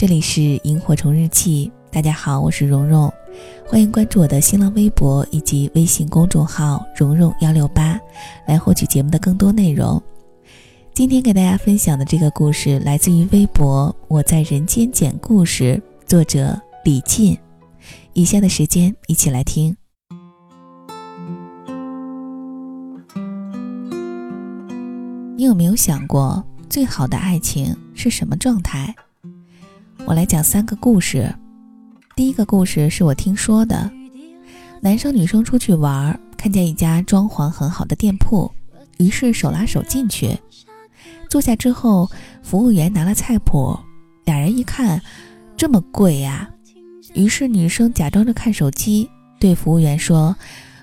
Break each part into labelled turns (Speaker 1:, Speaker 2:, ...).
Speaker 1: 这里是萤火虫日记，大家好，我是蓉蓉，欢迎关注我的新浪微博以及微信公众号蓉蓉幺六八，来获取节目的更多内容。今天给大家分享的这个故事来自于微博“我在人间讲故事”，作者李进。以下的时间一起来听。你有没有想过，最好的爱情是什么状态？我来讲三个故事。第一个故事是我听说的：男生女生出去玩，看见一家装潢很好的店铺，于是手拉手进去。坐下之后，服务员拿了菜谱，俩人一看，这么贵呀！于是女生假装着看手机，对服务员说：“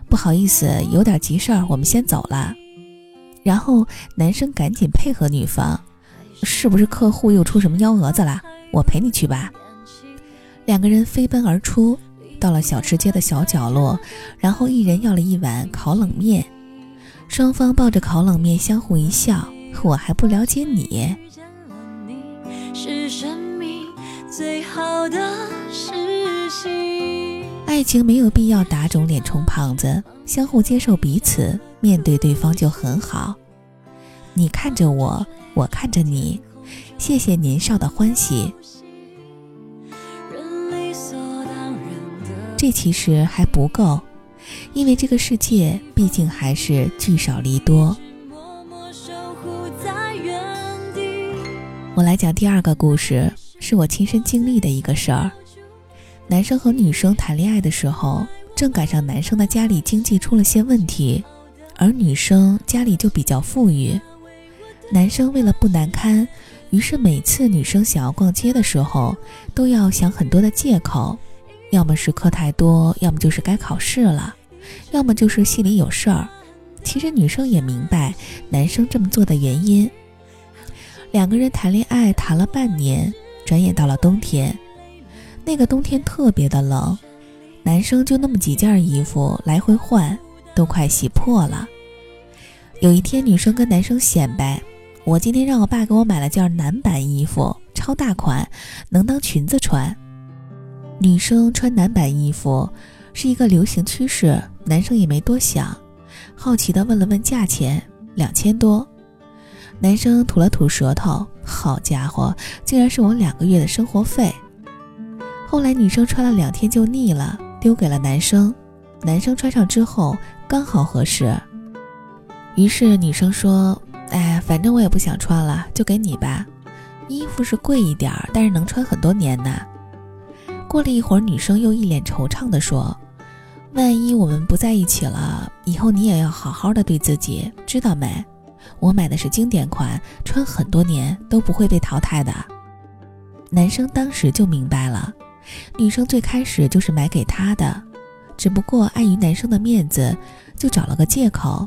Speaker 1: 不好意思，有点急事儿，我们先走了。”然后男生赶紧配合女方：“是不是客户又出什么幺蛾子了？”我陪你去吧。两个人飞奔而出，到了小吃街的小角落，然后一人要了一碗烤冷面。双方抱着烤冷面相互一笑。我还不了解你。爱情没有必要打肿脸充胖子，相互接受彼此，面对对方就很好。你看着我，我看着你。谢谢年少的欢喜。这其实还不够，因为这个世界毕竟还是聚少离多。我来讲第二个故事，是我亲身经历的一个事儿。男生和女生谈恋爱的时候，正赶上男生的家里经济出了些问题，而女生家里就比较富裕。男生为了不难堪。于是每次女生想要逛街的时候，都要想很多的借口，要么是课太多，要么就是该考试了，要么就是心里有事儿。其实女生也明白男生这么做的原因。两个人谈恋爱谈了半年，转眼到了冬天，那个冬天特别的冷，男生就那么几件衣服来回换，都快洗破了。有一天，女生跟男生显摆。我今天让我爸给我买了件男版衣服，超大款，能当裙子穿。女生穿男版衣服是一个流行趋势，男生也没多想，好奇的问了问价钱，两千多。男生吐了吐舌头，好家伙，竟然是我两个月的生活费。后来女生穿了两天就腻了，丢给了男生。男生穿上之后刚好合适，于是女生说。哎，反正我也不想穿了，就给你吧。衣服是贵一点儿，但是能穿很多年呢。过了一会儿，女生又一脸惆怅地说：“万一我们不在一起了，以后你也要好好的对自己，知道没？我买的是经典款，穿很多年都不会被淘汰的。”男生当时就明白了，女生最开始就是买给他的，只不过碍于男生的面子，就找了个借口。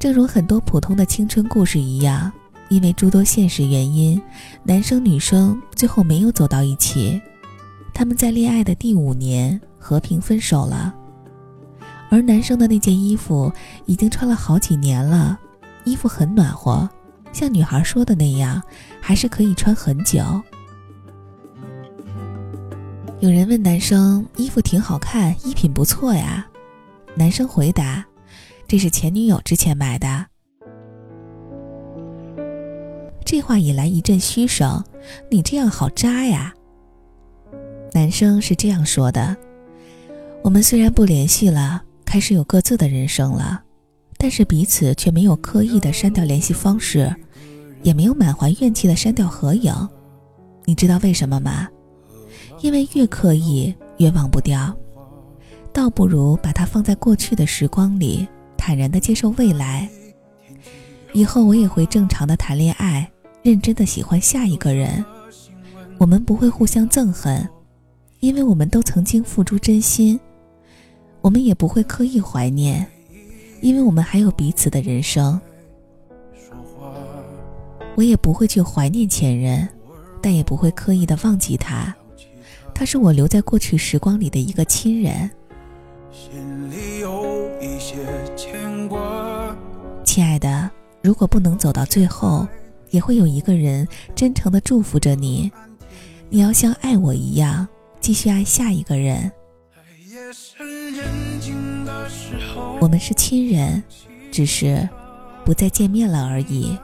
Speaker 1: 正如很多普通的青春故事一样，因为诸多现实原因，男生女生最后没有走到一起。他们在恋爱的第五年和平分手了。而男生的那件衣服已经穿了好几年了，衣服很暖和，像女孩说的那样，还是可以穿很久。有人问男生：“衣服挺好看，衣品不错呀。”男生回答。这是前女友之前买的。这话引来一阵嘘声。你这样好渣呀！男生是这样说的：“我们虽然不联系了，开始有各自的人生了，但是彼此却没有刻意的删掉联系方式，也没有满怀怨气的删掉合影。你知道为什么吗？因为越刻意越忘不掉，倒不如把它放在过去的时光里。”坦然的接受未来，以后我也会正常的谈恋爱，认真的喜欢下一个人。我们不会互相憎恨，因为我们都曾经付出真心。我们也不会刻意怀念，因为我们还有彼此的人生。我也不会去怀念前任，但也不会刻意的忘记他。他是我留在过去时光里的一个亲人。亲爱的，如果不能走到最后，也会有一个人真诚的祝福着你。你要像爱我一样，继续爱下一个人。我们是亲人，只是不再见面了而已。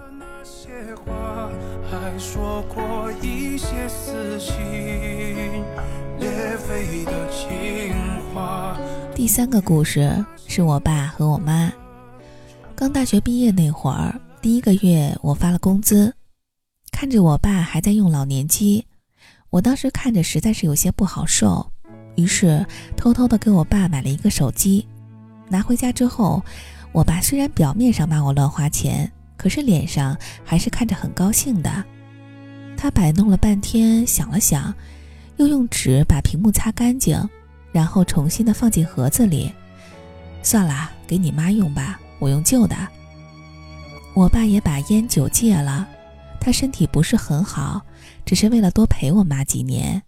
Speaker 1: 第三个故事是我爸和我妈。刚大学毕业那会儿，第一个月我发了工资，看着我爸还在用老年机，我当时看着实在是有些不好受，于是偷偷的给我爸买了一个手机。拿回家之后，我爸虽然表面上骂我乱花钱，可是脸上还是看着很高兴的。他摆弄了半天，想了想，又用纸把屏幕擦干净，然后重新的放进盒子里。算了，给你妈用吧。我用旧的。我爸也把烟酒戒了，他身体不是很好，只是为了多陪我妈几年。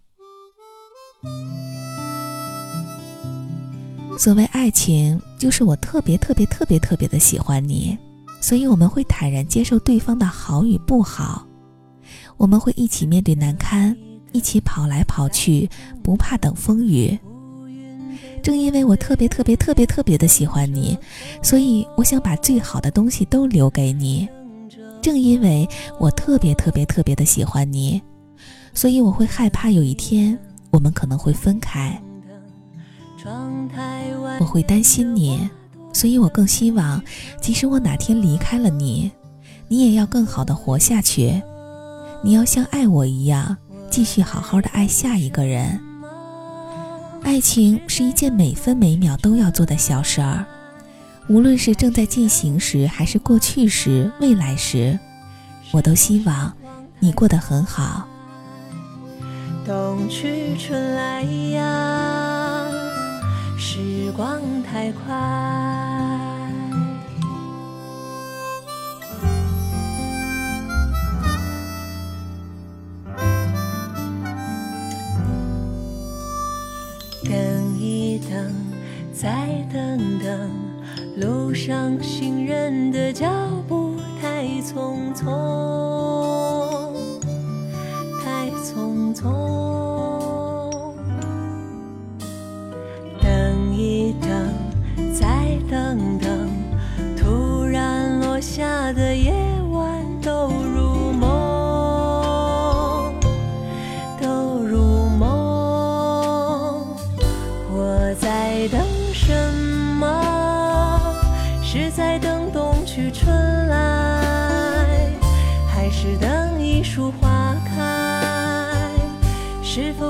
Speaker 1: 所谓爱情，就是我特别特别特别特别的喜欢你，所以我们会坦然接受对方的好与不好，我们会一起面对难堪，一起跑来跑去，不怕等风雨。正因为我特别特别特别特别的喜欢你，所以我想把最好的东西都留给你。正因为我特别特别特别的喜欢你，所以我会害怕有一天我们可能会分开。我会担心你，所以我更希望，即使我哪天离开了你，你也要更好的活下去。你要像爱我一样，继续好好的爱下一个人。爱情是一件每分每秒都要做的小事儿，无论是正在进行时，还是过去时、未来时，我都希望你过得很好。冬去春来呀，时光太快。路上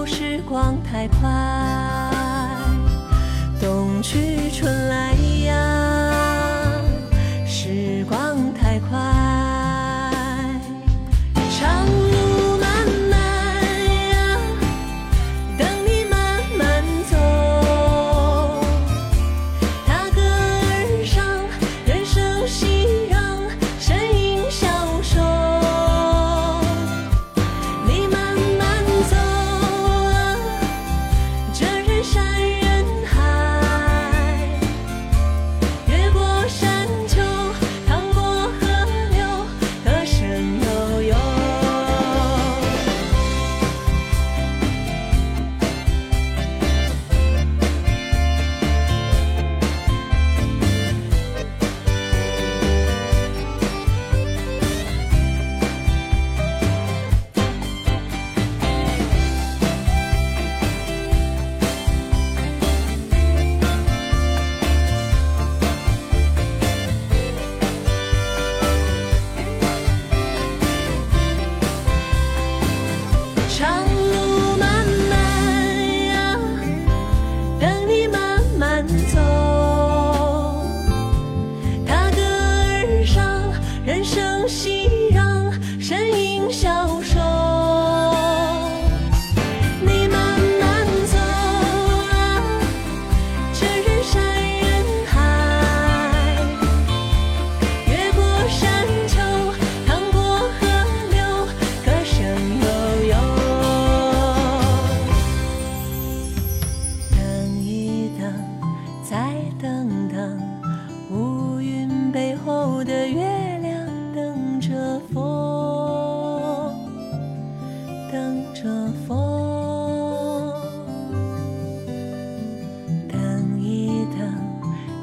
Speaker 1: 时光太快？冬去春来东西。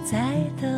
Speaker 1: 在
Speaker 2: 等